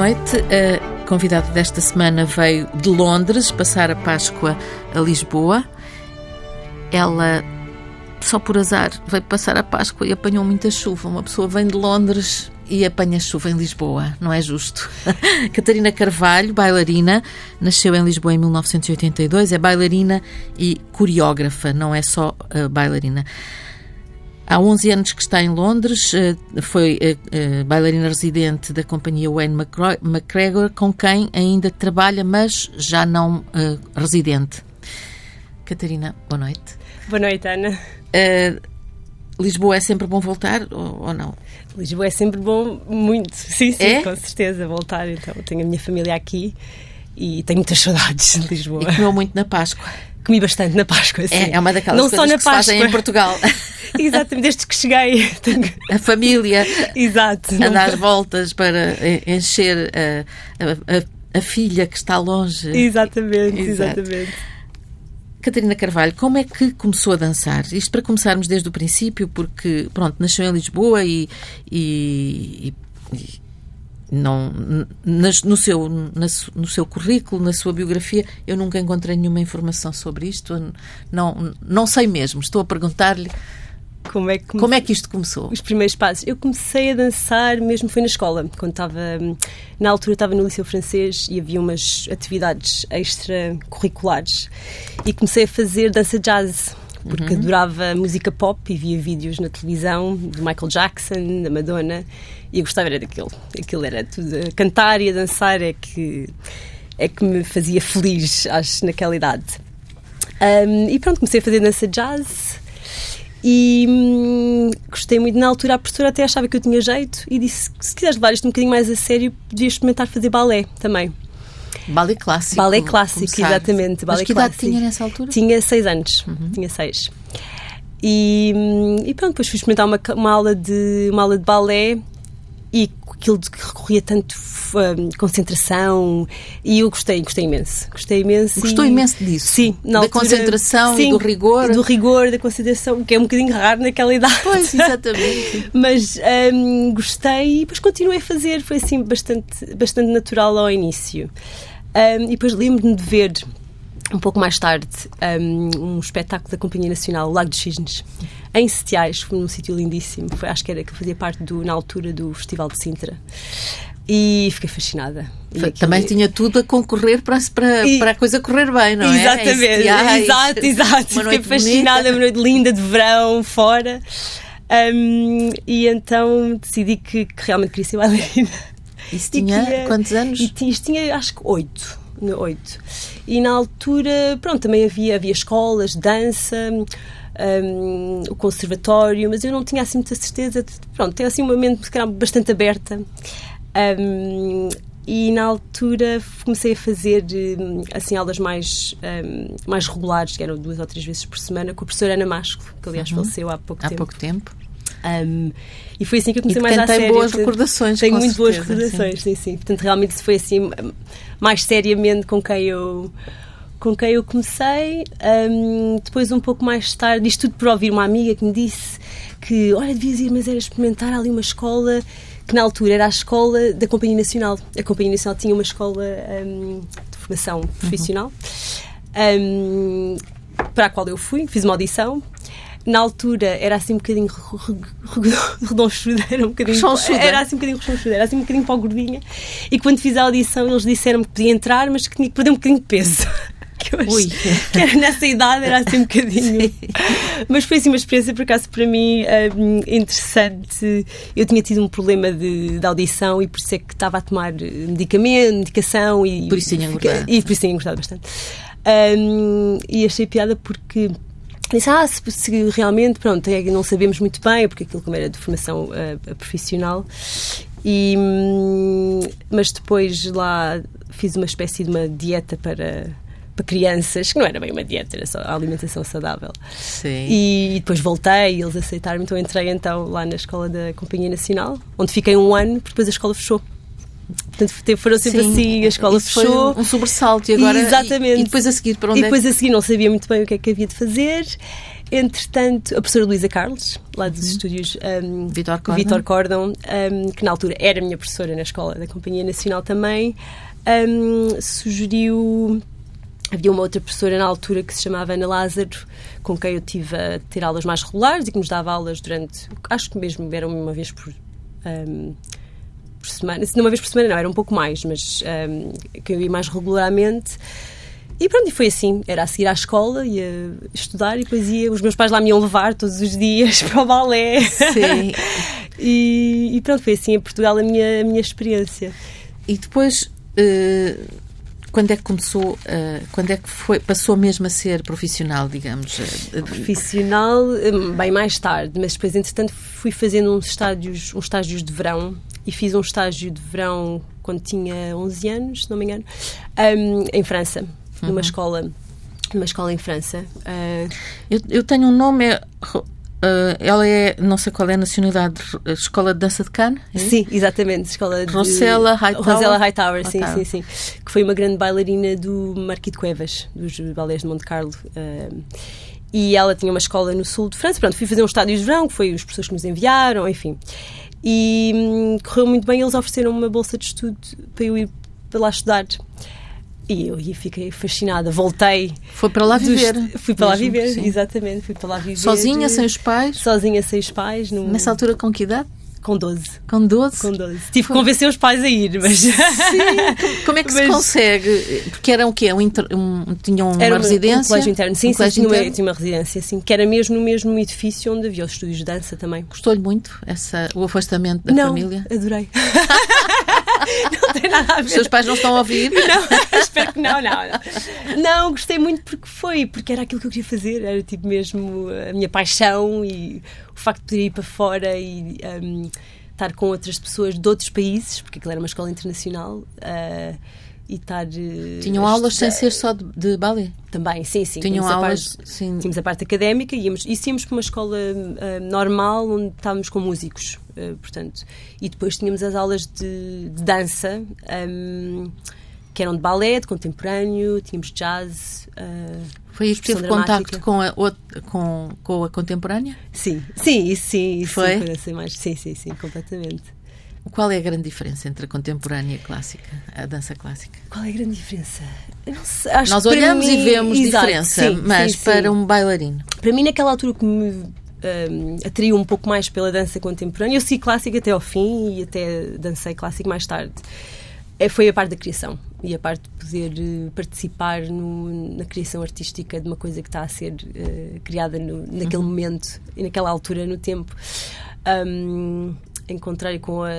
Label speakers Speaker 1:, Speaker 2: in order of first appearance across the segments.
Speaker 1: noite. A convidada desta semana veio de Londres passar a Páscoa a Lisboa. Ela, só por azar, veio passar a Páscoa e apanhou muita chuva. Uma pessoa vem de Londres e apanha chuva em Lisboa, não é justo? Catarina Carvalho, bailarina, nasceu em Lisboa em 1982, é bailarina e coreógrafa, não é só uh, bailarina. Há 11 anos que está em Londres, eh, foi eh, eh, bailarina residente da companhia Wayne McGregor, com quem ainda trabalha, mas já não residente. Catarina, boa noite.
Speaker 2: Boa noite, Ana.
Speaker 1: Lisboa é sempre bom voltar ou, ou, não?
Speaker 2: Lisboa é sempre bom, muito. Sim, sim, é? com certeza, voltar. Então, tenho a minha família aqui e tenho muitas saudades de Lisboa.
Speaker 1: E comeu muito na Páscoa.
Speaker 2: Comi bastante na Páscoa, sim.
Speaker 1: É, é uma daquelas não coisas só na que Páscoa. se fazem em Portugal.
Speaker 2: Exatamente, desde que cheguei.
Speaker 1: A família
Speaker 2: Exato,
Speaker 1: anda às voltas para encher a, a, a, filha que está longe.
Speaker 2: Exatamente, Exato. exatamente.
Speaker 1: Catarina Carvalho, como é que começou a dançar? Isto para começarmos desde o princípio, porque, pronto, nasceu em Lisboa e, e, e não no seu no seu currículo na sua biografia eu nunca encontrei nenhuma informação sobre isto não não sei mesmo estou a perguntar-lhe como é, que Como é que isto começou?
Speaker 2: Os primeiros passos. Eu comecei a dançar mesmo foi na escola, quando estava na altura estava no liceu francês e havia umas atividades extracurriculares e comecei a fazer dança jazz porque uhum. adorava música pop e via vídeos na televisão do Michael Jackson, da Madonna e eu gostava era daquilo. Aquilo era tudo a cantar e a dançar é que é que me fazia feliz acho naquela idade. Um, e pronto, comecei a fazer dança jazz e hum, gostei muito. Na altura, a professora até achava que eu tinha jeito e disse que se quiseres levar isto um bocadinho mais a sério, podias experimentar fazer balé também.
Speaker 1: Balé clássico.
Speaker 2: Balé clássico, começar. exatamente. Balé
Speaker 1: Mas que
Speaker 2: clássico.
Speaker 1: idade tinha nessa altura?
Speaker 2: Tinha seis anos. Uhum. Tinha seis. E, hum, e, pronto, depois fui experimentar uma, uma, aula de, uma aula de balé aquilo de que recorria tanto um, concentração e eu gostei, gostei imenso. Gostei imenso.
Speaker 1: Gostou
Speaker 2: e...
Speaker 1: imenso disso?
Speaker 2: Sim,
Speaker 1: na da altura, concentração sim, e do rigor.
Speaker 2: Do rigor, da concentração, que é um bocadinho raro naquela idade.
Speaker 1: Pois, exatamente.
Speaker 2: Mas um, gostei e depois continuei a fazer, foi assim bastante, bastante natural ao início. Um, e depois lembro-me de ver um pouco mais tarde, um, um, espetáculo da Companhia Nacional, Lago dos Cisnes, em Setiais, foi num sítio lindíssimo. Foi, acho que era que fazia parte do, na altura do Festival de Sintra. E fiquei fascinada.
Speaker 1: E Também tinha tudo a concorrer para, para, e... para a coisa correr bem, não
Speaker 2: é? Exatamente, é exato, exato. Fiquei fascinada, bonita. uma noite linda de verão, fora. Um, e então decidi que, que, realmente queria ser bailarina.
Speaker 1: Isso tinha quantos anos?
Speaker 2: E, isso tinha, acho que oito. Oito. E na altura, pronto, também havia, havia escolas, dança, um, o conservatório, mas eu não tinha assim muita certeza. De, pronto, tinha assim uma mente bastante aberta. Um, e na altura comecei a fazer hum, assim aulas mais um, mais regulares, que eram duas ou três vezes por semana, com a professora Ana Masco, que aliás uhum. faleceu há pouco
Speaker 1: há
Speaker 2: tempo.
Speaker 1: Há pouco tempo.
Speaker 2: Um, e foi assim que eu comecei mais a
Speaker 1: sério. tem boas recordações,
Speaker 2: Tenho muito
Speaker 1: certeza,
Speaker 2: boas recordações, sim. sim, sim. Portanto, realmente foi assim mais seriamente com quem eu com quem eu comecei. Um, depois, um pouco mais tarde, isto tudo por ouvir uma amiga que me disse que, olha, devias ir, mas era experimentar ali uma escola que na altura era a escola da Companhia Nacional. A Companhia Nacional tinha uma escola um, de formação profissional uhum. um, para a qual eu fui, fiz uma audição na altura era assim um bocadinho redonchuda, era um bocadinho. Era assim um bocadinho rechonchuda, era assim um bocadinho para gordinha. E quando fiz a audição, eles disseram que podia entrar, mas que tinha que perder um bocadinho de peso. Que,
Speaker 1: Ui.
Speaker 2: que era nessa idade era assim um bocadinho. mas foi assim uma experiência, por acaso, para mim um, interessante. Eu tinha tido um problema de, de, audição e por isso é que estava a tomar medicamento, medicação e.
Speaker 1: Por isso tinha engordado.
Speaker 2: E por isso tinha engordado bastante. Um, e achei piada porque disse, ah, se, se, realmente, pronto, é, não sabemos muito bem, porque aquilo como era de formação uh, profissional, e, hum, mas depois lá fiz uma espécie de uma dieta para para crianças, que não era bem uma dieta, era só a alimentação saudável.
Speaker 1: Sim.
Speaker 2: E, e depois voltei e eles aceitaram, então entrei então lá na escola da Companhia Nacional, onde fiquei um ano, porque depois a escola fechou. Portanto, foram sempre Sim, assim, a escola
Speaker 1: Isso
Speaker 2: fechou.
Speaker 1: um sobressalto e agora.
Speaker 2: Exatamente.
Speaker 1: E, e, depois a seguir para onde
Speaker 2: E depois é? a seguir não sabia muito bem o que é que havia de fazer. entretanto, a professora Luísa Carlos, lá dos uhum. estúdios um, Vitor Cordon, Vitor Cordon um, que na altura era minha professora na escola da Companhia Nacional também, um, sugeriu. Havia uma outra professora na altura que se chamava Ana Lázaro, com quem eu tive a ter aulas mais regulares e que nos dava aulas durante. Acho que mesmo era uma vez por. Um, por semana, não uma vez por semana, não, era um pouco mais, mas um, que eu ia mais regularmente. E pronto, e foi assim. Era a seguir à escola, ia estudar e depois ia. Os meus pais lá me iam levar todos os dias para o balé. Sim. e, e, pronto, foi assim em Portugal a minha, a minha experiência.
Speaker 1: E depois. Uh quando é que começou, uh, quando é que foi, passou mesmo a ser profissional, digamos?
Speaker 2: Profissional, bem mais tarde, mas depois, entretanto, fui fazendo uns estágios, uns estágios de verão e fiz um estágio de verão quando tinha 11 anos, se não me engano, um, em França numa uhum. escola numa escola em França. Uh,
Speaker 1: eu, eu, tenho um nome, é, uh, ela é, não sei qual é a nacionalidade, Escola de Dança de Cannes?
Speaker 2: É? Sim, exatamente, Escola de...
Speaker 1: Rosella Hightower?
Speaker 2: Rosella Hightower, sim, sim, sim. Que foi uma grande bailarina do Marquis de Cuevas, dos balés de Monte Carlo. Uh, e ela tinha uma escola no sul de França. Pronto, fui fazer um estádio de verão, que foi os professores que nos enviaram, enfim. E hum, correu muito bem, eles ofereceram uma bolsa de estudo para eu ir para lá estudar. E eu e fiquei fascinada, voltei.
Speaker 1: Foi para lá viver.
Speaker 2: Dos, fui para lá viver, sim. exatamente. Fui para lá viver.
Speaker 1: Sozinha, sem os pais?
Speaker 2: Sozinha, sem os pais.
Speaker 1: No... Nessa altura, com que idade?
Speaker 2: Com 12.
Speaker 1: Com 12?
Speaker 2: Com 12. Tive que convencer os pais a ir, mas.
Speaker 1: Sim. Como é que mas... se consegue? Porque era o quê? Um, inter... um... Tinham uma
Speaker 2: era
Speaker 1: residência? Um
Speaker 2: colégio interno. Sim, um sim, tinha, Uma, tinha uma residência, sim. Que era mesmo no mesmo edifício onde havia os estúdios de dança também.
Speaker 1: Gostou-lhe muito essa, o afastamento da
Speaker 2: Não,
Speaker 1: família?
Speaker 2: adorei. não tem nada a ver. Os
Speaker 1: seus pais não estão a ouvir?
Speaker 2: Não, espero que não, não, não. Não, gostei muito porque foi, porque era aquilo que eu queria fazer, era tipo mesmo a minha paixão e o facto de poder ir para fora e um, estar com outras pessoas de outros países, porque aquilo era uma escola internacional. Uh, e estar. Uh,
Speaker 1: Tinham aulas sem ser só de, de balé?
Speaker 2: Também, sim, sim.
Speaker 1: Tinham aulas.
Speaker 2: Parte, sim. Tínhamos a parte académica e íamos, e íamos para uma escola uh, normal onde estávamos com músicos, uh, portanto. E depois tínhamos as aulas de, de dança. Um, que eram de balé, de contemporâneo, tínhamos jazz. Uh,
Speaker 1: Foi isso que teve contacto com a, com, com a contemporânea?
Speaker 2: Sim, sim, isso sim. Isso
Speaker 1: Foi?
Speaker 2: Sim, mais, sim, sim, sim, completamente.
Speaker 1: Qual é a grande diferença entre a contemporânea e a clássica, a dança clássica?
Speaker 2: Qual é a grande diferença?
Speaker 1: Sei, Nós olhamos mim, e vemos exato, diferença, sim, mas sim, para sim. um bailarino.
Speaker 2: Para mim, naquela altura que me um, atraiu um pouco mais pela dança contemporânea, eu segui clássica até ao fim e até dancei clássico mais tarde. É, foi a parte da criação e a parte de poder uh, participar no, na criação artística de uma coisa que está a ser uh, criada no, naquele uhum. momento e naquela altura no tempo. Um, em contrário com a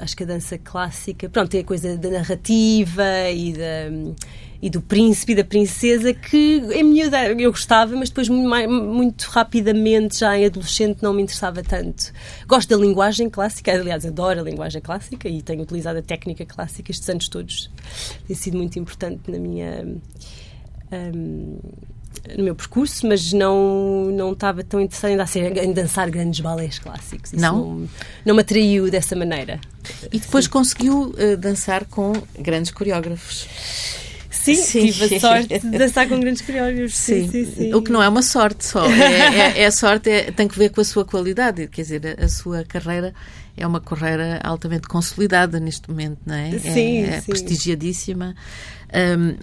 Speaker 2: acho que a dança clássica, pronto, tem a coisa da narrativa e, da, e do príncipe e da princesa que em miúda eu gostava, mas depois muito, rapidamente, já em adolescente, não me interessava tanto. Gosto da linguagem clássica, aliás, adoro a linguagem clássica e tenho utilizado a técnica clássica estes anos todos. Tem sido muito importante na minha. Um, no meu percurso, mas não, não estava tão interessada ser, em dançar grandes balés clássicos. Isso não? não? Não me atraiu dessa maneira.
Speaker 1: E depois Sim. conseguiu uh, dançar com grandes coreógrafos.
Speaker 2: Sim, sim, tive a sorte de dançar com grandes coreógrafos. Sim. Sim, sim,
Speaker 1: O que não é uma sorte só. É, é, é a sorte, é, tem que ver com a sua qualidade. Quer dizer, a, a sua carreira é uma carreira altamente consolidada neste momento, não é?
Speaker 2: Sim,
Speaker 1: é, é prestigiadíssima. Um,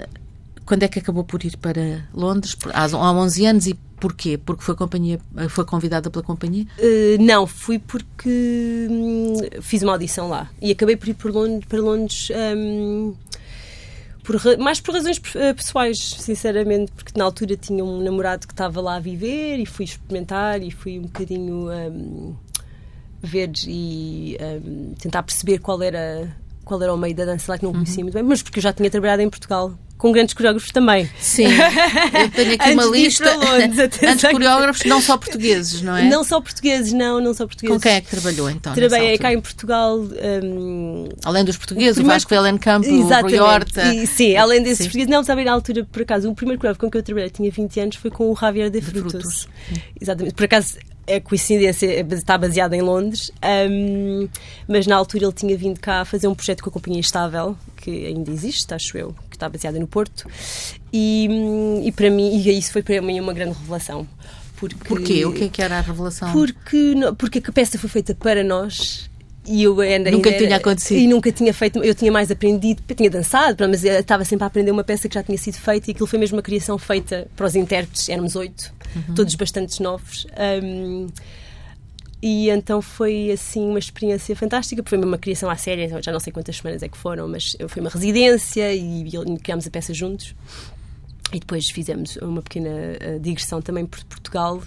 Speaker 1: quando é que acabou por ir para Londres? Há 11 anos e porquê? Porque foi, companhia, foi convidada pela companhia?
Speaker 2: Uh, não, fui porque hum, fiz uma audição lá e acabei por ir por Londres, para Londres um, por, mais por razões eh, pessoais, sinceramente, porque na altura tinha um namorado que estava lá a viver e fui experimentar e fui um bocadinho um, ver e um, tentar perceber qual era qual era o meio da dança lá que não conhecia uhum. muito bem, mas porque eu já tinha trabalhado em Portugal com grandes coreógrafos também.
Speaker 1: Sim, eu tenho aqui uma lista. Antes coreógrafos, não só portugueses, não é?
Speaker 2: Não só portugueses, não, não só portugueses.
Speaker 1: Com quem é que trabalhou então?
Speaker 2: Trabalhei cá em Portugal. Um,
Speaker 1: além dos portugueses, o, primeiro... o Vasco Vellencamp, o Rui Horta.
Speaker 2: E, sim, além desses sim. portugueses. Não, sabe, na altura, por acaso, o primeiro coreógrafo com que eu trabalhei, tinha 20 anos, foi com o Javier de Frutos. De Frutos. Exatamente. Por acaso, é coincidência, é, está baseado em Londres, um, mas na altura ele tinha vindo cá fazer um projeto com a Companhia Estável, que ainda existe, acho eu, que está baseada no Porto, e, e para mim, e isso foi para mim uma grande revelação Porque,
Speaker 1: Porquê? O que é que era a revelação?
Speaker 2: Porque, porque a peça foi feita para nós e eu ainda,
Speaker 1: nunca
Speaker 2: ainda
Speaker 1: tinha
Speaker 2: era,
Speaker 1: acontecido.
Speaker 2: E nunca tinha feito, eu tinha mais aprendido, tinha dançado, mas estava sempre a aprender uma peça que já tinha sido feita e aquilo foi mesmo uma criação feita para os intérpretes, éramos oito, uhum. todos bastante novos. Um, e então foi assim uma experiência fantástica, porque foi uma criação à série, já não sei quantas semanas é que foram, mas foi uma residência e criámos a peça juntos. E depois fizemos uma pequena uh, digressão também por Portugal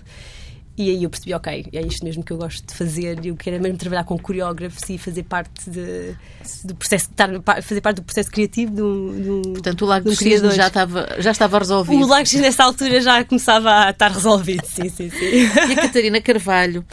Speaker 2: e aí eu percebi, ok, é isto mesmo que eu gosto de fazer. Eu quero mesmo trabalhar com coreógrafos e fazer parte de, do processo, estar, fazer parte do processo criativo de um, de um
Speaker 1: Portanto, o Lago dos Cisnes já estava, já estava resolvido.
Speaker 2: O Lago nessa altura, já começava a estar resolvido, sim, sim, sim.
Speaker 1: E a Catarina Carvalho,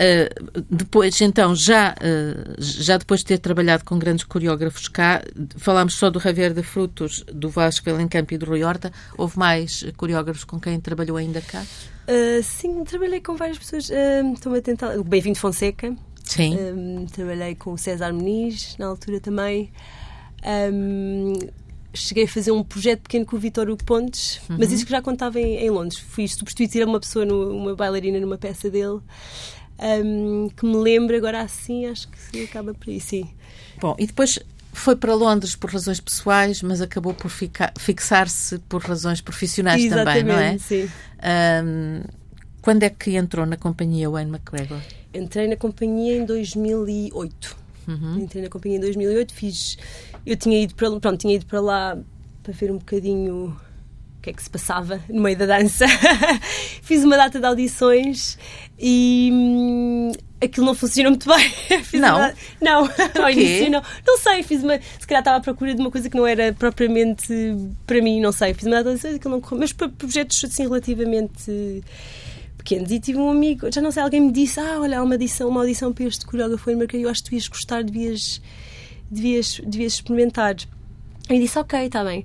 Speaker 1: Uh, depois, então, já, uh, já depois de ter trabalhado com grandes coreógrafos cá, falámos só do Javier de Frutos, do Vasco Elencampo e do Rui Horta. Houve mais coreógrafos com quem trabalhou ainda cá?
Speaker 2: Uh, sim, trabalhei com várias pessoas. Estou-me a tentar. O Bem-vindo Fonseca.
Speaker 1: Sim.
Speaker 2: Um, trabalhei com o César Meniz, na altura também. Um, cheguei a fazer um projeto pequeno com o Vitor Hugo Pontes, uhum. mas isso que já contava em, em Londres. Fui substituir uma pessoa, no, uma bailarina, numa peça dele. Um, que me lembro agora assim, acho que acaba por aí, sim.
Speaker 1: Bom, e depois foi para Londres por razões pessoais, mas acabou por fixar-se por razões profissionais
Speaker 2: Exatamente,
Speaker 1: também, não é?
Speaker 2: Sim.
Speaker 1: Um, quando é que entrou na companhia Wayne McGregor?
Speaker 2: Entrei na companhia em 2008. Uhum. Entrei na companhia em 2008, fiz. Eu tinha ido para, pronto, tinha ido para lá para ver um bocadinho que é que se passava no meio da dança. fiz uma data de audições e hum, aquilo não funcionou muito bem.
Speaker 1: não?
Speaker 2: Uma... Não, ao início não. Não sei, fiz uma. Se calhar estava à procura de uma coisa que não era propriamente para mim, não sei. Fiz uma data de audições, aquilo não correu. Mas para projetos assim relativamente pequenos. E tive um amigo, já não sei, alguém me disse: Ah, olha, há uma audição, uma audição para este coreógrafo em eu acho que devias gostar, devias, devias, devias experimentar. E disse: Ok, está bem.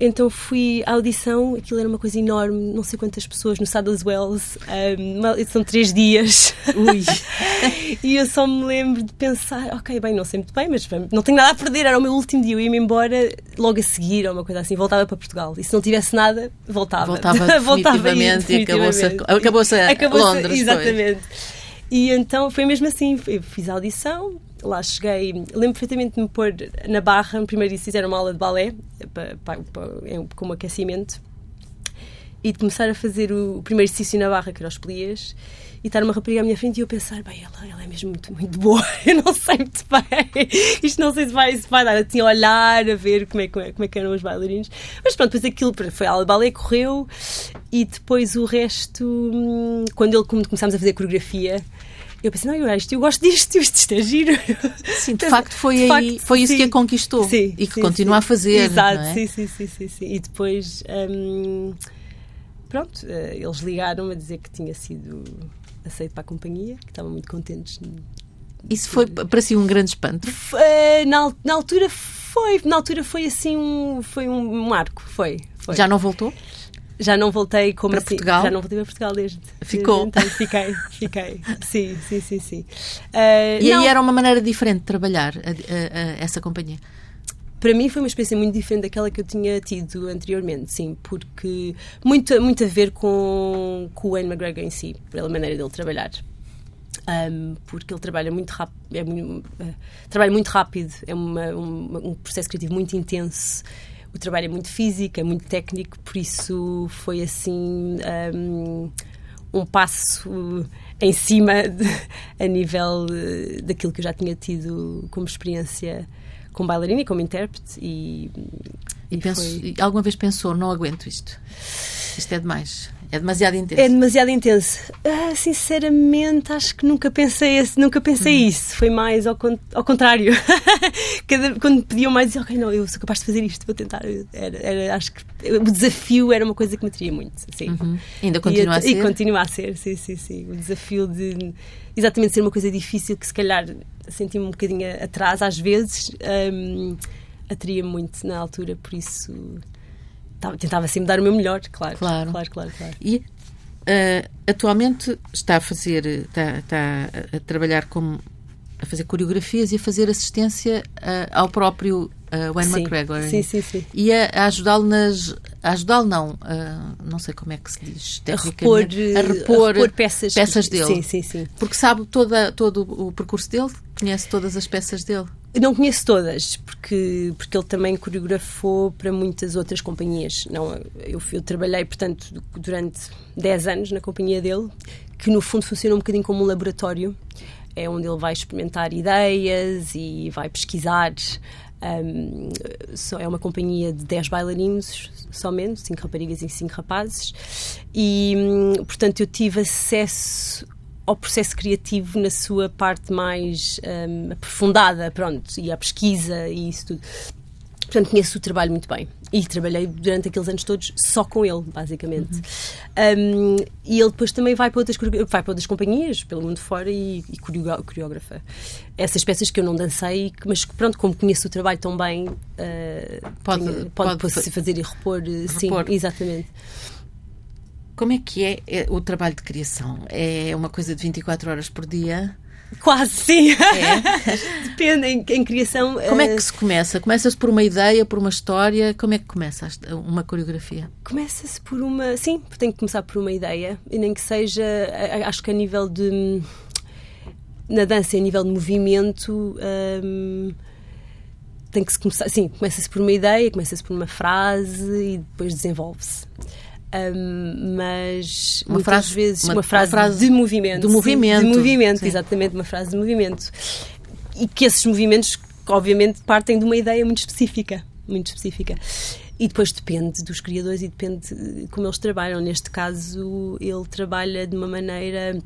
Speaker 2: Então fui à audição, aquilo era uma coisa enorme, não sei quantas pessoas no Saddles Wells, um, são três dias.
Speaker 1: Ui!
Speaker 2: e eu só me lembro de pensar, ok, bem, não sei muito bem, mas não tenho nada a perder, era o meu último dia, eu ia-me embora logo a seguir, ou uma coisa assim, voltava para Portugal. E se não tivesse nada, voltava.
Speaker 1: Voltava, voltava definitivamente, e acabou-se acabou a acabou Londres.
Speaker 2: Exatamente. E então foi mesmo assim, fiz a audição, lá cheguei, lembro perfeitamente de me pôr na barra, primeiro disse fizeram uma aula de balé, para, para, para, como aquecimento, e de começar a fazer o, primeiro exercício na barra, que era os pliés, e estar uma rapariga à minha frente e eu pensar, bem, ela, ela é mesmo muito, muito boa, eu não sei muito bem, isto não sei se vai, se vai dar, tinha a olhar, a ver como é, como é, como é que eram os bailarinos, mas pronto, depois aquilo foi a balé, correu, e depois o resto, hum, quando ele começámos a fazer coreografia, eu pensei, não, eu, isto, eu gosto disto, isto é giro.
Speaker 1: Sim, de facto foi, de aí, facto, foi isso sim. que a conquistou
Speaker 2: sim,
Speaker 1: e que
Speaker 2: sim,
Speaker 1: continua a fazer.
Speaker 2: Exato,
Speaker 1: é?
Speaker 2: sim, sim, sim, sim, sim. E depois, hum, pronto, eh, eles ligaram a dizer que tinha sido aceito para a companhia, que estavam muito contentes.
Speaker 1: Isso foi para si um grande espanto?
Speaker 2: Eh, na, na altura foi, na altura foi assim um, foi um marco, foi, foi.
Speaker 1: Já não voltou?
Speaker 2: Já não voltei como
Speaker 1: para
Speaker 2: assim,
Speaker 1: Portugal?
Speaker 2: Já não voltei para Portugal desde.
Speaker 1: Ficou?
Speaker 2: Então, fiquei, fiquei. Sim, sim, sim, sim.
Speaker 1: Uh, e não, aí era uma maneira diferente de trabalhar a, a, a essa companhia?
Speaker 2: Para mim foi uma experiência muito diferente daquela que eu tinha tido anteriormente, sim, porque muito, muito a ver com, com o Wayne McGregor em si, pela maneira dele trabalhar. Um, porque ele trabalha muito rápido, é muito, uh, trabalha muito rápido, é uma, um, um processo criativo muito intenso o trabalho é muito físico, é muito técnico, por isso foi assim um, um passo em cima de, a nível de, daquilo que eu já tinha tido como experiência como bailarina e como intérprete e,
Speaker 1: e, e penso, foi... alguma vez pensou não aguento isto. Isto é demais é demasiado intenso.
Speaker 2: É demasiado intenso. Ah, sinceramente, acho que nunca pensei, esse, nunca pensei hum. isso. Foi mais ao, ao contrário. Cada, quando pediam mais, dizia, ok, não, eu sou capaz de fazer isto, vou tentar. Era, era, acho que o desafio era uma coisa que me teria muito. Sim.
Speaker 1: Uhum. Ainda continua
Speaker 2: e,
Speaker 1: a ser?
Speaker 2: E continua a ser, sim, sim, sim. O desafio de exatamente ser uma coisa difícil que se calhar senti-me um bocadinho atrás às vezes. Um, atraía muito na altura, por isso tentava sempre dar o meu melhor, claro. Claro, claro, claro. claro.
Speaker 1: E uh, atualmente está a fazer, está, está, a trabalhar como a fazer coreografias e a fazer assistência uh, ao próprio uh, Wayne
Speaker 2: sim,
Speaker 1: McGregor.
Speaker 2: Sim, sim, sim.
Speaker 1: E a, a ajudá-lo nas a ajudá-lo, não, uh, não sei como é que se diz,
Speaker 2: a repor, a repor, a repor peças,
Speaker 1: peças dele.
Speaker 2: Sim, sim, sim.
Speaker 1: Porque sabe toda, todo o percurso dele, conhece todas as peças dele.
Speaker 2: Não conheço todas, porque, porque ele também coreografou para muitas outras companhias. Não, eu, eu trabalhei, portanto, durante 10 anos na companhia dele, que no fundo funciona um bocadinho como um laboratório. É onde ele vai experimentar ideias e vai pesquisar. Um, é uma companhia de 10 bailarinos somente, 5 raparigas e 5 rapazes. E, hum, portanto, eu tive acesso ao processo criativo na sua parte mais um, aprofundada, pronto, e à pesquisa e isso tudo. Portanto, conheço o trabalho muito bem. E trabalhei durante aqueles anos todos só com ele, basicamente. Uhum. Um, e ele depois também vai para outras, vai para outras companhias, pelo mundo fora, e, e coreógrafa. Essas peças que eu não dancei, mas pronto, como conheço o trabalho tão bem, uh, pode, tenho, pode, pode, pode fazer e repor, repor. Sim, exatamente.
Speaker 1: Como é que é, é o trabalho de criação? É uma coisa de 24 horas por dia?
Speaker 2: Quase, sim. É. Depende, em, em, criação.
Speaker 1: Como é que eh, se começa? Começa-se por uma ideia, por uma história? Como é que começa uma coreografia?
Speaker 2: Começa-se por uma. Sim, tem que começar por uma ideia, e nem que seja. Acho que a nível de. Na dança, a nível de movimento. Hum, tem que se começar. Sim, começa-se por uma ideia, começa-se por uma frase e depois desenvolve-se. Um, mas uma muitas frase, vezes uma, uma, frase, uma, frase, de movimento.
Speaker 1: De movimento.
Speaker 2: De movimento, sim. exatamente, uma frase de movimento. E que esses movimentos, obviamente, partem de uma ideia muito específica. Muito específica. E depois depende dos criadores e depende de como eles trabalham. Neste caso, ele trabalha de uma maneira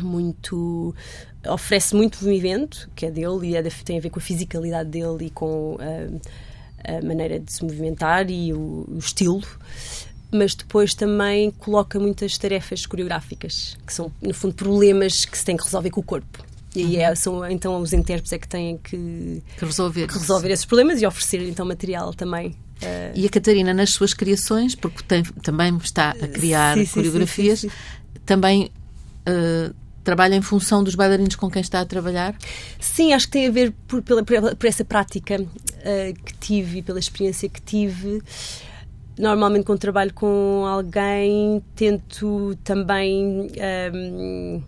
Speaker 2: muito oferece muito movimento que é dele e é, tem a ver com a fisicalidade dele e com a, a maneira de se movimentar e o, o estilo mas depois também coloca muitas tarefas coreográficas, que são, no fundo, problemas que se tem que resolver com o corpo. E aí é, são então os intérpretes é que têm que,
Speaker 1: que resolver,
Speaker 2: que resolver esses problemas e oferecer então material também.
Speaker 1: Uh... E a Catarina, nas suas criações, porque tem, também está a criar sim, coreografias, sim, sim, também uh, trabalha em função dos bailarinos com quem está a trabalhar?
Speaker 2: Sim, acho que tem a ver por, pela, por essa prática uh, que tive e pela experiência que tive normalmente quando trabalho com alguém tento também um,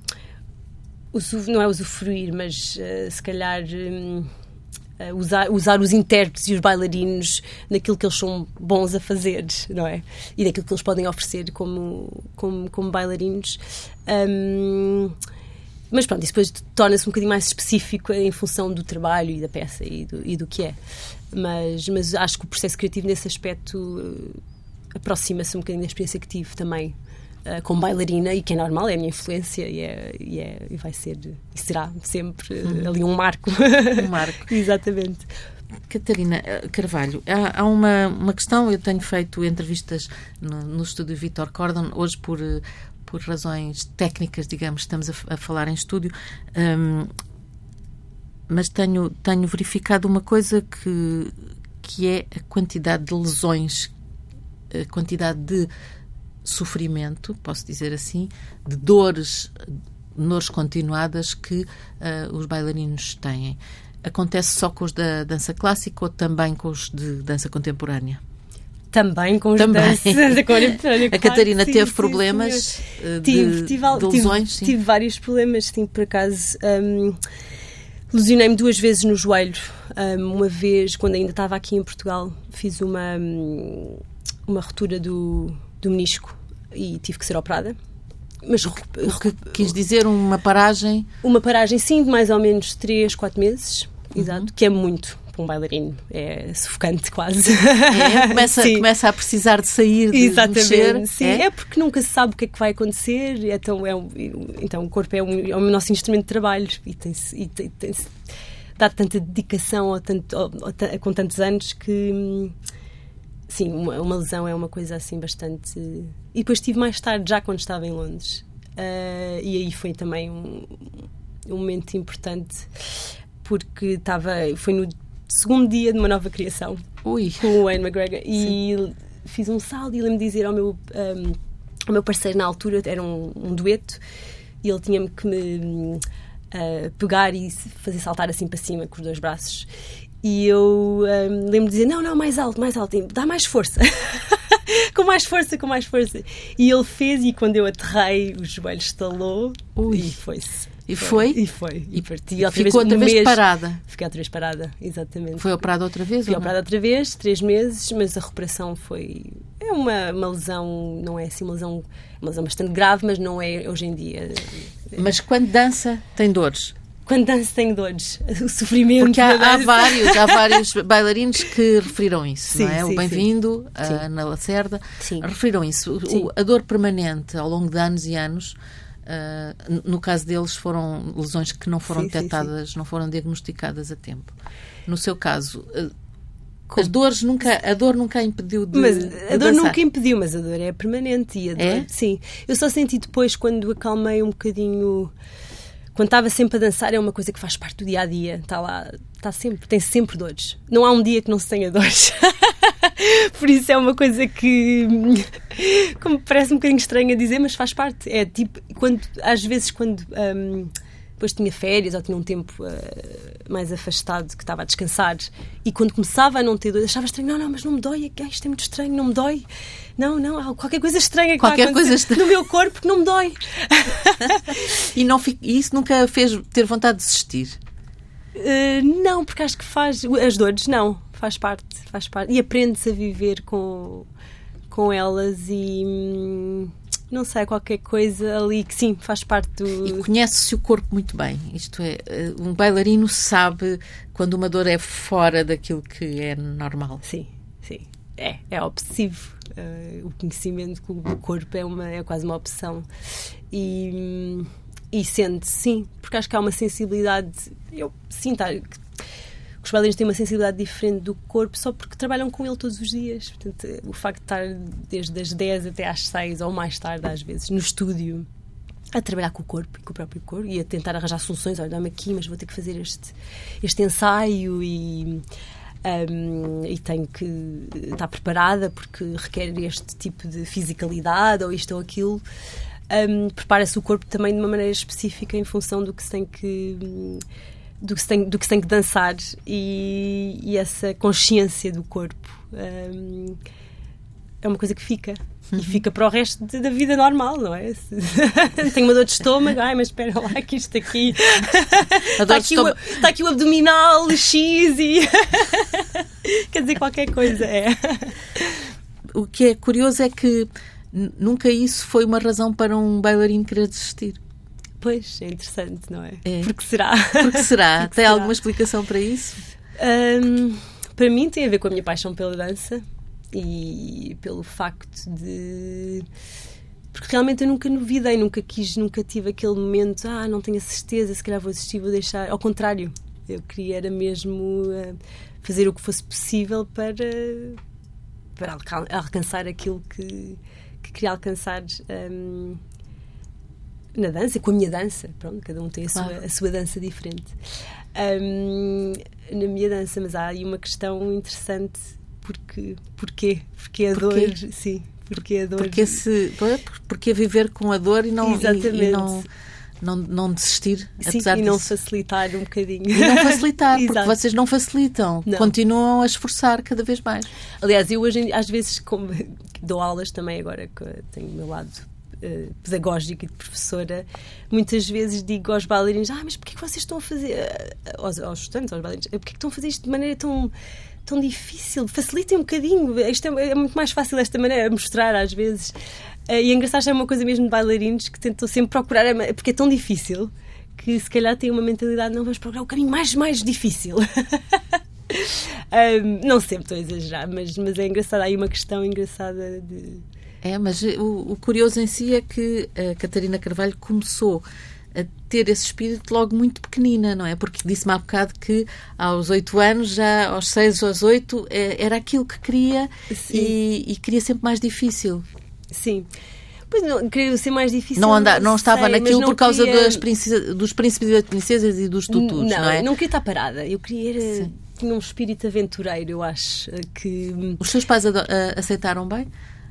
Speaker 2: não é usufruir, mas uh, se calhar um, uh, usar, usar os intérpretes e os bailarinos naquilo que eles são bons a fazer, não é? E naquilo que eles podem oferecer como, como, como bailarinos. Um, mas pronto, isso depois torna-se um bocadinho mais específico em função do trabalho e da peça e do, e do que é. Mas, mas acho que o processo criativo nesse aspecto eh, aproxima-se um bocadinho da experiência que tive também uh, como bailarina e que é normal, é a minha influência e, é, e, é, e vai ser e será sempre uh, ali um marco.
Speaker 1: Um marco.
Speaker 2: Exatamente.
Speaker 1: Catarina Carvalho, há, há, uma, uma questão, eu tenho feito entrevistas no, no estúdio Vitor Cordon, hoje por, por razões técnicas, digamos, estamos a, a falar em estúdio, um, mas tenho, tenho verificado uma coisa que, que é a quantidade de lesões, a quantidade de sofrimento, posso dizer assim, de dores, dores continuadas que uh, os bailarinos têm. Acontece só com os da dança clássica ou também com os de dança contemporânea?
Speaker 2: Também com os Também. dança contemporânea.
Speaker 1: A Catarina sim, teve sim, problemas sim, de, tive, tive, de lesões?
Speaker 2: Tive, tive, vários problemas, sim, por acaso. Um, Lesionei-me duas vezes no joelho. Um, uma vez, quando ainda estava aqui em Portugal, fiz uma, hum, uma ruptura do, do menisco e tive que ser operada.
Speaker 1: Mas o que quis dizer uma paragem?
Speaker 2: Uma paragem, sim, de mais ou menos 3, 4 meses, uhum. exato, que é muito um bailarino. É sufocante quase.
Speaker 1: É, começa, começa a precisar de sair, de
Speaker 2: Exatamente,
Speaker 1: mexer.
Speaker 2: Sim, é? é? porque nunca se sabe o que é que vai acontecer. Então, é um, então o corpo é, um, é o nosso instrumento de trabalho e tem-se e tem, tem dado tanta dedicação ao tanto, ao, ao, com tantos anos que sim, uma, uma, lesão é uma coisa assim bastante. E depois tive mais tarde, já quando estava em Londres. Uh, e aí foi também um, um momento importante porque estava foi no segundo dia de uma nova criação
Speaker 1: Ui.
Speaker 2: com o Wayne McGregor e Sim. fiz um saldo e lembro-me dizer ao meu, um, ao meu parceiro na altura, era um, um dueto, e ele tinha-me que me uh, pegar e fazer saltar assim para cima com os dois braços. E eu um, lembro de dizer: Não, não, mais alto, mais alto, dá mais força. com mais força, com mais força. E ele fez, e quando eu aterrei, o joelho estalou
Speaker 1: Ui.
Speaker 2: e foi-se.
Speaker 1: E foi?
Speaker 2: E foi. E parti.
Speaker 1: E ficou
Speaker 2: vez,
Speaker 1: outra vez
Speaker 2: mês-
Speaker 1: parada.
Speaker 2: Fiquei outra vez parada, exatamente.
Speaker 1: Foi operada outra vez?
Speaker 2: Fui
Speaker 1: ou
Speaker 2: operada outra vez, três meses, mas a recuperação foi. É uma, uma lesão, não é assim uma lesão, uma lesão bastante grave, mas não é hoje em dia.
Speaker 1: Mas quando dança, tem dores.
Speaker 2: Quando danço tenho dores, o sofrimento.
Speaker 1: Porque há, há
Speaker 2: dança.
Speaker 1: vários, há vários bailarinos que referiram isso,
Speaker 2: Sim,
Speaker 1: não é?
Speaker 2: sim,
Speaker 1: o Bem-vindo. Ana Lacerda,
Speaker 2: Sim.
Speaker 1: referiram isso. O- a dor permanente ao longo de anos e anos, ah, no caso deles, foram lesões que não foram
Speaker 2: Sim, sim,
Speaker 1: detectadas, não foram diagnosticadas a tempo. No seu caso, ah, as dores nunca, a dor nunca a impediu de.
Speaker 2: Mas a dor
Speaker 1: dançar.
Speaker 2: nunca impediu, mas a dor é permanente. E a dor,
Speaker 1: É?
Speaker 2: Sim. Eu só senti depois, quando acalmei um bocadinho. Quando estava sempre a dançar, é uma coisa que faz parte do dia a dia. Está lá, está sempre, tem sempre dores. Não há um dia que não se tenha dores. Por isso é uma coisa que como parece um bocadinho estranho a dizer, mas faz parte. É tipo, quando, às vezes, quando hum, depois tinha férias ou tinha um tempo ah, mais afastado que estava a descansar e quando começava a não ter dor, achava estranho, não, não, mas não me dói, ah, isto é muito estranho, não me dói. Não, não, há qualquer coisa estranha que
Speaker 1: Qualquer coisa estranha.
Speaker 2: no meu corpo que não me dói.
Speaker 1: E, não isso nunca fez ter vontade de desistir.
Speaker 2: Uh, não, porque acho que faz. As dores, não. Faz parte. Faz parte. E aprende-se a viver com, com elas e. hum, Não sei, qualquer coisa ali que sim, faz parte
Speaker 1: E
Speaker 2: do.
Speaker 1: conhece-se o corpo muito bem. Isto é, eh, um bailarino sabe quando uma dor é fora daquilo que é normal.
Speaker 2: Sim, sim. É, é obsessivo. Uh, o conhecimento do corpo é, uma, é quase uma opção. E, hum, e sente, sim, porque acho que há uma sensibilidade. Eu sinto que os bailarinos têm uma sensibilidade diferente do corpo só porque trabalham com ele todos os dias. Portanto, o facto de estar desde as 10 até às 6 ou mais tarde, às vezes, no estúdio. A trabalhar com o corpo e com o próprio corpo e a tentar arranjar soluções. Olha, dá-me aqui, mas vou ter que fazer este, este ensaio e, um, e tenho que estar preparada porque requer este tipo de fisicalidade ou isto ou aquilo. Um, Prepara-se o corpo também de uma maneira específica em função do que se tem que do que se tem, do que, se tem que dançar e, e essa consciência do corpo um, é uma coisa que fica. E fica para o resto de- da vida normal, não é? Tenho uma dor de estômago, ai, mas espera lá que isto aqui. Está aqui, o, está aqui o abdominal X e. Quer dizer, qualquer coisa, é.
Speaker 1: O que é curioso é que nunca isso foi uma razão para um bailarino querer desistir.
Speaker 2: Pois, é interessante, não é?
Speaker 1: É.
Speaker 2: Porque será?
Speaker 1: Porque será?
Speaker 2: Porque
Speaker 1: Tem
Speaker 2: será?
Speaker 1: alguma explicação para isso?
Speaker 2: Hum, para mim tem a ver com a minha paixão pela dança e pelo facto de. Porque realmente eu nunca novidei, nunca quis, nunca tive aquele momento, ah, não tenho a certeza, se calhar vou assistir, vou deixar. Ao contrário, eu queria era mesmo ah, fazer o que fosse possível para, para alca- alcançar aquilo que, que queria alcançar. hum, na dança, com a minha dança. Pronto, cada um tem a,
Speaker 1: Claro.
Speaker 2: sua, a sua dança diferente. Hum, na minha dança, mas há aí uma questão interessante. Porque, porquê? Porque a
Speaker 1: Porquê?
Speaker 2: dor. Sim, porque a dor.
Speaker 1: Porque, se, porque viver com a dor e não, e-
Speaker 2: Exatamente.
Speaker 1: e não, não, não desistir,
Speaker 2: Sim,
Speaker 1: apesar
Speaker 2: e não
Speaker 1: disso.
Speaker 2: facilitar um bocadinho.
Speaker 1: E não facilitar, porque vocês não facilitam,
Speaker 2: Não.
Speaker 1: continuam a esforçar cada vez mais.
Speaker 2: Aliás, eu hoje, às vezes, como dou aulas também agora, que tenho o meu lado eh, pedagógico e de professora, muitas vezes digo aos bailarinos: Ah, mas porquê que vocês estão a fazer. eh, aos, aos estudantes, aos bailarinos, porquê que estão a fazer isto de maneira tão. Tão difícil, facilitem um bocadinho. Isto é, é muito mais fácil desta maneira, mostrar às vezes. Eh, e é engraçado, é uma coisa mesmo de bailarinos que tentam sempre procurar, ma- porque é tão difícil que se calhar têm uma mentalidade, não vamos procurar o caminho mais, mais difícil. Ahm, não sempre estou a exagerar, mas, mas é engraçado. Há aí uma questão engraçada de.
Speaker 1: É, mas o, o curioso em si é que a Catarina Carvalho começou a ter esse espírito logo muito pequenina, não é? Porque disse-me há bocado que aos oito anos, já aos seis ou aos oito, eh, era aquilo que queria e, e queria sempre mais difícil.
Speaker 2: Sim. Pois não, queria ser mais difícil.
Speaker 1: Não, anda, não estava
Speaker 2: sei,
Speaker 1: naquilo
Speaker 2: não
Speaker 1: por causa
Speaker 2: queria-
Speaker 1: das princesa- dos príncipes e das princesas e dos tutus,
Speaker 2: não,
Speaker 1: não, é?
Speaker 2: não queria estar parada. Eu queria. era-
Speaker 1: Sim.
Speaker 2: Tinha um espírito aventureiro, eu acho. que.
Speaker 1: Os seus pais aceitaram bem?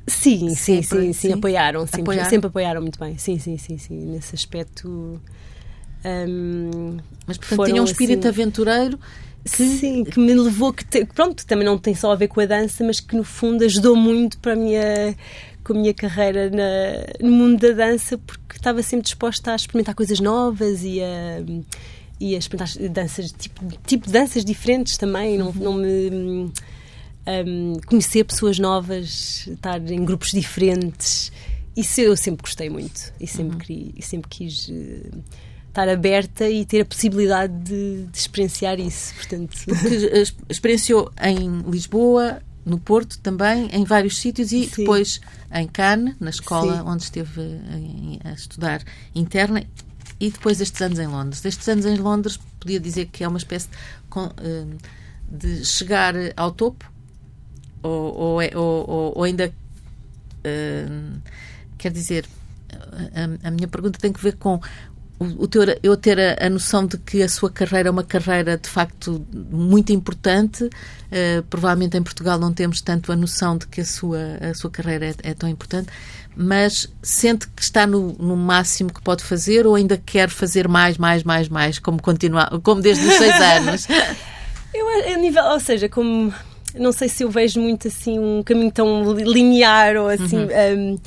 Speaker 2: Sim, sim,
Speaker 1: Sempre,
Speaker 2: sim, sim,
Speaker 1: sim.
Speaker 2: apoiaram, sempre,
Speaker 1: Apoiaram?
Speaker 2: sempre apoiaram muito bem. Sim, sim, sim, sim. Nesse aspecto. hum,
Speaker 1: Mas, portanto, tinha um espírito
Speaker 2: assim,
Speaker 1: aventureiro
Speaker 2: que... Sim, que me levou, que te, pronto, também não tem só a ver com a dança, mas que no fundo ajudou muito para a minha, com a minha carreira na, no mundo da dança, porque estava sempre disposta a experimentar coisas novas e a, e a experimentar danças, tipo, tipo de danças diferentes também, não, não me... Um, conhecer pessoas novas, estar em grupos diferentes, isso eu sempre gostei muito e sempre, uhum. queria, e sempre quis uh, estar aberta e ter a possibilidade de, de experienciar isso. Portanto...
Speaker 1: Porque experienciou em Lisboa, no Porto também, em vários sítios e Sim. depois em Cannes, na escola Sim. onde esteve a, a estudar interna e depois estes anos em Londres. Estes anos em Londres, podia dizer que é uma espécie de, de chegar ao topo ou, ou, é, ou, ou ainda uh, quer dizer a, a, minha pergunta tem que ver com o, o ter, eu ter a, a, noção de que a sua carreira é uma carreira de facto muito importante. Uh, provavelmente em Portugal não temos tanto a noção de que a sua, a sua carreira é, é tão importante, mas sente que está no, no, máximo que pode fazer ou ainda quer fazer mais, mais, mais, mais, como, continuar, como desde os seis anos?
Speaker 2: eu, a nível, ou seja, como não sei se eu vejo muito assim um caminho tão linear ou assim. Uhum. Um,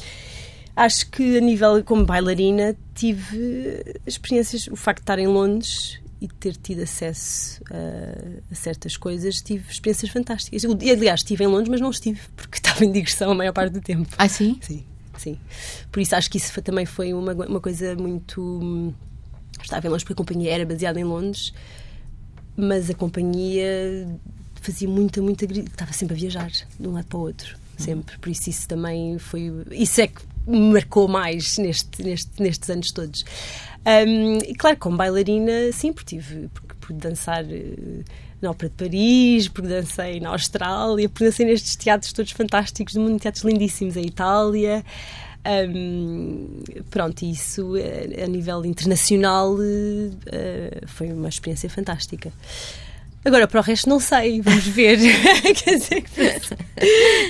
Speaker 2: acho que a nível como bailarina tive experiências, o facto de estar em Londres e ter tido acesso a, a, certas coisas, tive experiências fantásticas. Eu, aliás, estive em Londres, mas não estive, porque estava em digressão a maior parte do tempo.
Speaker 1: Ah, sim?
Speaker 2: Sim, sim. Por isso acho que isso foi, também foi uma, uma coisa muito. Estava em Londres porque a companhia era baseada em Londres, mas a companhia fazia muita, muita. Estava sempre a viajar de um lado para o outro, sempre. Por isso, isso também foi. Isso é que me marcou mais neste, neste, nestes anos todos. Um, e claro, como bailarina, sim, porque tive. Porque pude dançar. Uh, na Ópera de Paris, porque dancei na Austrália, porque dancei nestes teatros todos fantásticos do mundo, teatros lindíssimos em Itália. Um, pronto, isso eh, a nível internacional uh, foi uma experiência fantástica. Agora, para o resto, não sei, vamos ver. Quer dizer,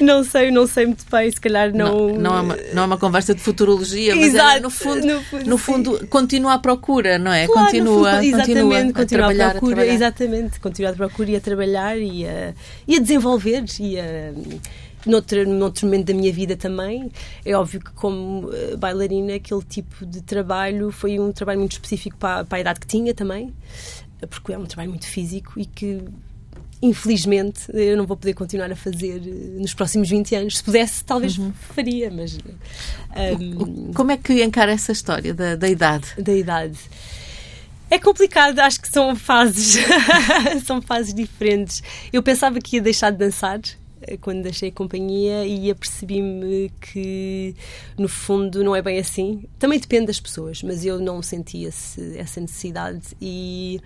Speaker 2: não sei, não sei muito bem, se calhar não.
Speaker 1: Não, não, é, uma, não é uma conversa de futurologia, mas é, Exato, é, no fundo, no no fundo continua à procura, não é?
Speaker 2: Claro,
Speaker 1: continua,
Speaker 2: fundo, exatamente,
Speaker 1: continua, a trabalhar, à procura,
Speaker 2: a exatamente, continua à procura e a trabalhar e a, e a desenvolver e a noutro, noutro momento da minha vida também. É óbvio que, como eh, bailarina, aquele tipo de trabalho foi um trabalho muito específico para, para a idade que tinha também porque é um trabalho muito físico e que infelizmente eu não vou poder continuar a fazer eh, nos próximos 20 anos. Se pudesse, talvez uhum. faria, mas.
Speaker 1: Um, Como é que encara essa história da, da idade?
Speaker 2: Da idade. É complicado, acho que são fases, são fases diferentes. Eu pensava que ia deixar de dançar eh, quando deixei a companhia e apercebi-me que no fundo não é bem assim. Também depende das pessoas, mas eu não senti esse, essa necessidade e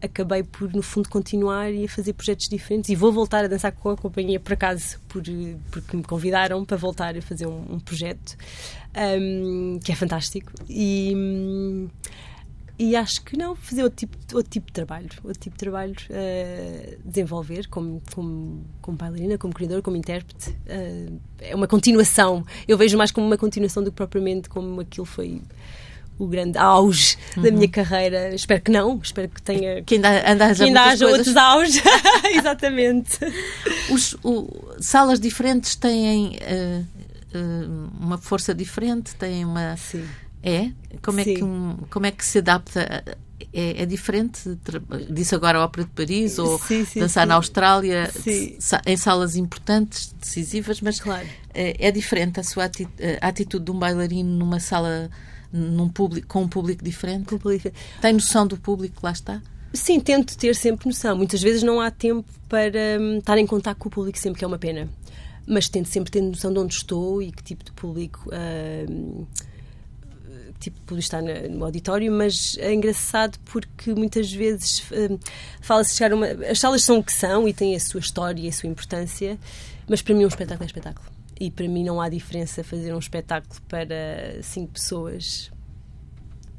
Speaker 2: acabei por no fundo continuar e fazer projetos diferentes e vou voltar a dançar com a companhia por acaso por, porque me convidaram para voltar a fazer um, um projeto um, que é fantástico e e acho que não, fazer outro tipo, outro tipo de trabalho, outro tipo de trabalho, uh, desenvolver como, como, como bailarina, como criador, como intérprete. Uh, é uma continuação. Eu vejo mais como uma continuação do que propriamente como aquilo foi o grande auge uhum. da minha carreira. Espero que não, espero que tenha.
Speaker 1: Que ainda, anda
Speaker 2: que ainda haja coisas. outros auges. Exatamente.
Speaker 1: Os, o, salas diferentes têm uh, uma força diferente, têm uma.
Speaker 2: Sim
Speaker 1: é? Como é, que, como é que se adapta? É, é diferente? Disse agora a Ópera de Paris ou sim, sim, dançar sim. na Austrália em salas importantes, decisivas, mas claro. é, é diferente a sua atitude, a atitude de um bailarino numa sala num público, com um público diferente? Um. Tem noção do público que lá está?
Speaker 2: Sim, tento ter sempre noção. Muitas vezes não há tempo para hum, estar em contato com o público, sempre que é uma pena. Mas tento sempre ter noção de onde estou e que tipo de público. Hum, tipo estar no auditório, mas é engraçado porque muitas vezes uh, fala-se chegar uma. As salas são o que são e têm a sua história e a sua importância, mas para mim um espetáculo é espetáculo. E para mim não há diferença fazer um espetáculo para cinco pessoas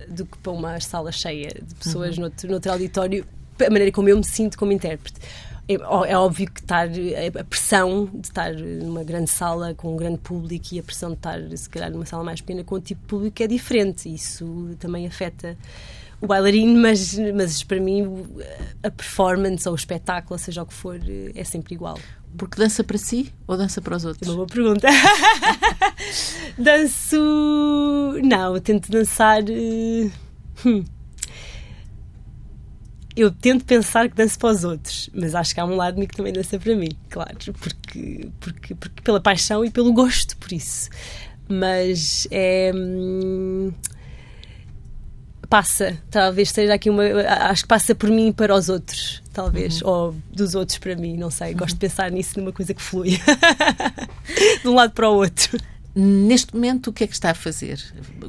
Speaker 2: do que para uma sala cheia de pessoas uhum. noutro, noutro auditório, a maneira como eu me sinto como intérprete. É, é, óbvio que estar, a pressão de estar numa grande sala com um grande público e a pressão de estar, se calhar, numa sala mais pequena com um tipo de público é diferente. Isso também afeta o bailarino, mas, mas para mim a performance ou o espetáculo, seja o que for, é sempre igual.
Speaker 1: Porque dança para si ou dança para os outros?
Speaker 2: É uma boa pergunta. Danço. Não, tento dançar. Uh... Hum eu tento pensar que danço para os outros, mas acho que há um lado de mim que também dança para mim, claro, porque, porque, porque pela paixão e pelo gosto por isso. Mas é. Hum, passa, talvez seja aqui uma. Acho que passa por mim para os outros, talvez, uhum. ou dos outros para mim, não sei. Gosto de pensar nisso numa coisa que flui de um lado para o outro.
Speaker 1: Neste momento, o que é que está a fazer?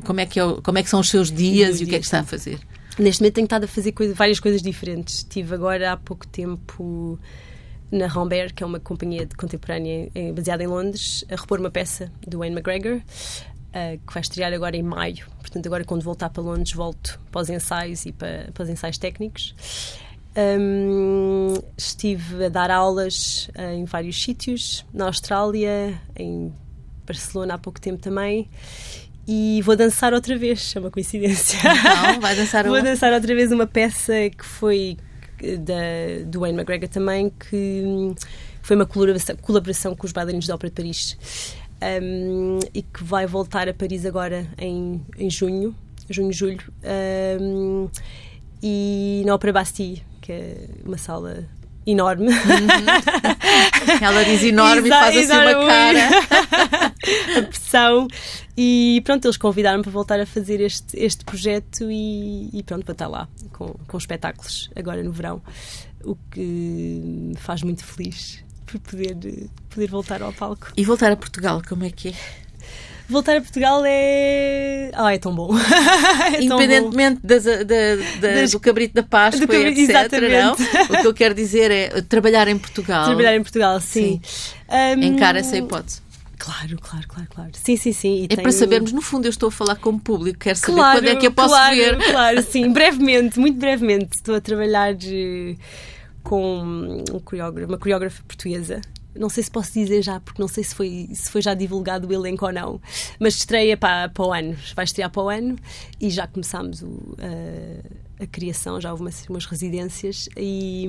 Speaker 1: Como é que, é, como é que são os seus dias e o que é que está a fazer?
Speaker 2: Neste momento tenho estado a fazer coisa, várias coisas diferentes. Estive agora há pouco tempo na Rambert, que é uma companhia contemporânea baseada em Londres, a repor uma peça do Wayne McGregor, uh, que vai estrear agora em maio. Portanto, agora quando voltar para Londres, volto para os ensaios e para, para os ensaios técnicos. Um, estive a dar aulas uh, em vários sítios, na Austrália, em Barcelona há pouco tempo também e vou dançar outra vez, é uma coincidência.
Speaker 1: Não, vai dançar
Speaker 2: Vou dançar outra vez uma peça que foi da, do Wayne McGregor também, que foi uma colaboração, colaboração com os bailarinos da Ópera de Paris. Um, e que vai voltar a Paris agora em, em junho, junho, julho, um, e na Ópera Bastille, que é uma sala enorme. Uhum.
Speaker 1: Ela diz enorme e faz assim uma cara.
Speaker 2: a pressão. E pronto, eles convidaram-me para voltar a fazer este, este projeto e, e pronto, para estar lá com, com espetáculos agora no verão, o que me faz muito feliz por poder, poder voltar ao palco.
Speaker 1: E voltar a Portugal, como é que é?
Speaker 2: Voltar a Portugal é. Ah, é tão bom.
Speaker 1: é Independentemente tão bom. Das, da, da, das... do cabrito da Páscoa, cabrito, etc. Não? O que eu quero dizer é trabalhar em Portugal.
Speaker 2: Trabalhar em Portugal, sim. sim.
Speaker 1: Um... Encara essa hipótese.
Speaker 2: Claro, claro, claro, claro. Sim, sim, sim.
Speaker 1: E é tenho... para sabermos, no fundo, eu estou a falar como público, quero saber claro, quando é que eu posso
Speaker 2: claro,
Speaker 1: ver.
Speaker 2: Claro, sim, brevemente, muito brevemente. Estou a trabalhar de, com um coreógrafo, uma coreógrafa portuguesa não sei se posso dizer já, porque não sei se foi, se foi já divulgado o elenco ou não, mas estreia para, para o ano, vai estrear para o ano e já começámos o, a, criação, já houve umas, umas residências e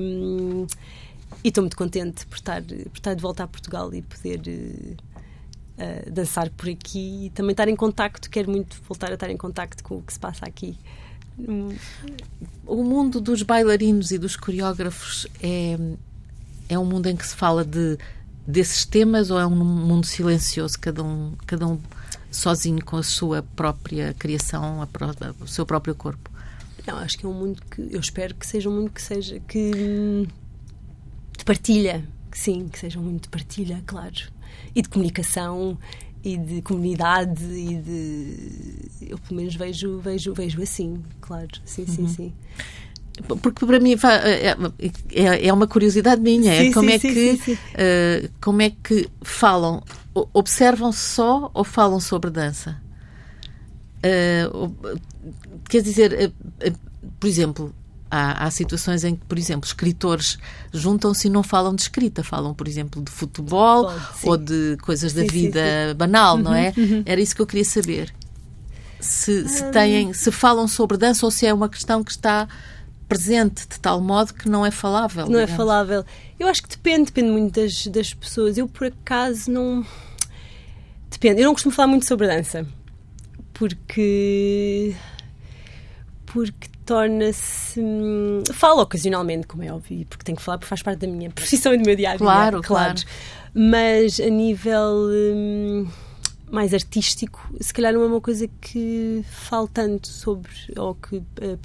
Speaker 2: estou muito contente por estar, por estar de volta a Portugal e poder uh, dançar por aqui e também estar em contacto, quero muito voltar a estar em contacto com o que se passa aqui.
Speaker 1: O mundo dos bailarinos e dos coreógrafos é é um mundo em que se fala de desses temas ou é um mundo silencioso, cada um, cada um sozinho com a sua própria criação, a, o seu próprio corpo?
Speaker 2: Não, acho que é um mundo que eu espero que seja um mundo que seja que de partilha, que sim, que seja um mundo de partilha, claro, e de comunicação e de comunidade e de eu pelo menos vejo vejo vejo assim, claro, sim, sim, uhum. sim
Speaker 1: porque para mim é, é, é uma curiosidade minha sim, é como sim, é que sim, uh, como é que falam observam só ou falam sobre dança? Uh, quer dizer uh, por exemplo há, há, situações em que por exemplo escritores juntam-se e não falam de escrita falam por exemplo de futebol ou de coisas da vida banal não é? Uhum, uhum. era isso que eu queria saber. Se, se têm se falam sobre dança ou se é uma questão que está presente de tal modo que não é falável.
Speaker 2: Não é digamos. é falável. Eu acho que depende, depende muito das, das pessoas. Eu, por acaso, não. Depende. Eu não costumo falar muito sobre dança. Porque. Porque torna-se. Hum, falo ocasionalmente, como é óbvio, porque tenho que falar porque faz parte da minha profissão e do meu dia a dia.
Speaker 1: Claro, claro.
Speaker 2: Mas a nível. Hum, mais artístico, se calhar não é uma coisa que falo tanto sobre, ou que uh,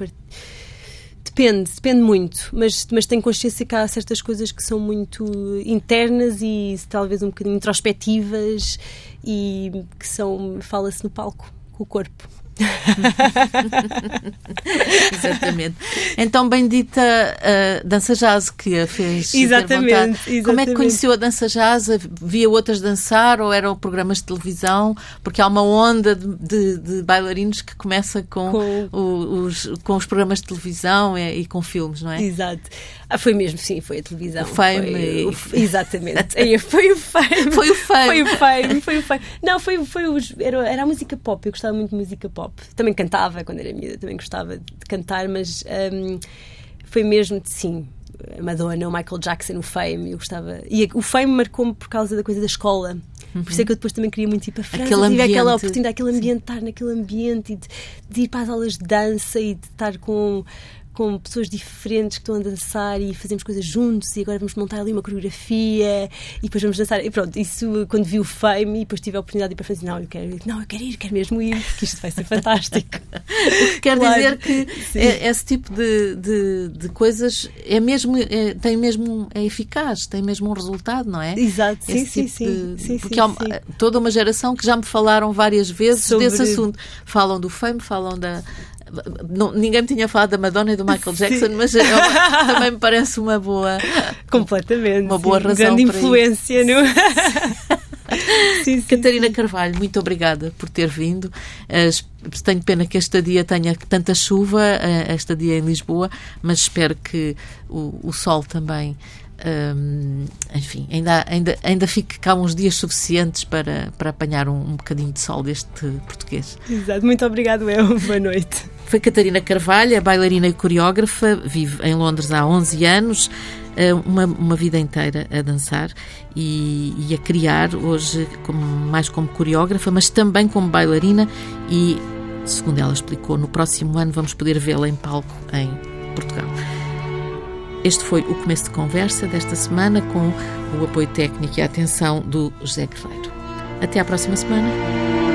Speaker 2: Depende, depende muito, mas, mas tenho consciência que há certas coisas que são muito internas e talvez um bocadinho introspectivas e que são, fala-se no palco, com o corpo.
Speaker 1: exatamente. Então, bendita uh, dança jazz que a fez.
Speaker 2: Exatamente, exatamente,
Speaker 1: Como é que conheceu a dança jazz? Via outras dançar ou eram programas de televisão? Porque há uma onda de, de, de bailarinos que começa com, com... O, os, com os programas de televisão e, e, com filmes, não é?
Speaker 2: Exato. Ah, foi mesmo, sim, foi a televisão.
Speaker 1: O fame.
Speaker 2: Foi, exatamente. Foi o fame.
Speaker 1: Foi o fame.
Speaker 2: Foi o fame, foi o fame. Não, foi, foi os, era, era a música pop, eu gostava muito de música pop. Também cantava quando era miúda, também gostava de cantar, mas um, foi mesmo, sim, a Madonna, o Michael Jackson, o Fame, eu gostava. E o Fame marcou-me por causa da coisa da escola. Uhum. Por isso é que eu depois também queria muito ir para a França. Aquele tive ambiente. aquela oportunidade, aquele ambiente, estar naquele ambiente e de, de, ir para as aulas de dança e de estar com com pessoas diferentes que estão a dançar e fazemos coisas juntos e agora vamos montar ali uma coreografia e depois vamos dançar. E pronto, isso quando vi o Fame e depois tive a oportunidade de ir para fazer, não, eu quero ir, não, eu quero ir, quero mesmo ir, porque isto vai ser fantástico.
Speaker 1: Quer claro. dizer que é, esse tipo de, de, de, coisas é mesmo, é, tem mesmo, é eficaz, tem mesmo um resultado, não é?
Speaker 2: Exato, sim,
Speaker 1: esse
Speaker 2: sim,
Speaker 1: tipo
Speaker 2: sim,
Speaker 1: de,
Speaker 2: sim,
Speaker 1: Porque
Speaker 2: sim,
Speaker 1: há uma, toda uma geração que já me falaram várias vezes Sobre... desse assunto. Falam do Fame, falam da, não, ninguém me tinha falado da Madonna e do Michael Jackson, sim. mas é uma, também me parece uma boa.
Speaker 2: Completamente.
Speaker 1: Uma boa
Speaker 2: sim.
Speaker 1: razão.
Speaker 2: Grande influência, não é?
Speaker 1: sim, sim, Catarina Carvalho, muito obrigada por ter vindo. Uh, tenho pena que esta dia tenha tanta chuva, uh, esta dia em Lisboa, mas espero que o, o sol também um, enfim, ainda, ainda, ainda fique cá uns dias suficientes para, para apanhar um, um bocadinho de sol deste português.
Speaker 2: Exato, muito obrigado, eu. Boa noite.
Speaker 1: Foi Catarina Carvalho, bailarina e coreógrafa, vive em Londres há 11 anos, eh, uma, uma vida inteira a dançar e, e a criar, hoje como, mais como coreógrafa, mas também como bailarina e, segundo ela explicou, no próximo ano vamos poder vê-la em palco em Portugal. Este foi o começo de conversa desta semana com o apoio técnico e a atenção do José Guerreiro. Até à próxima semana.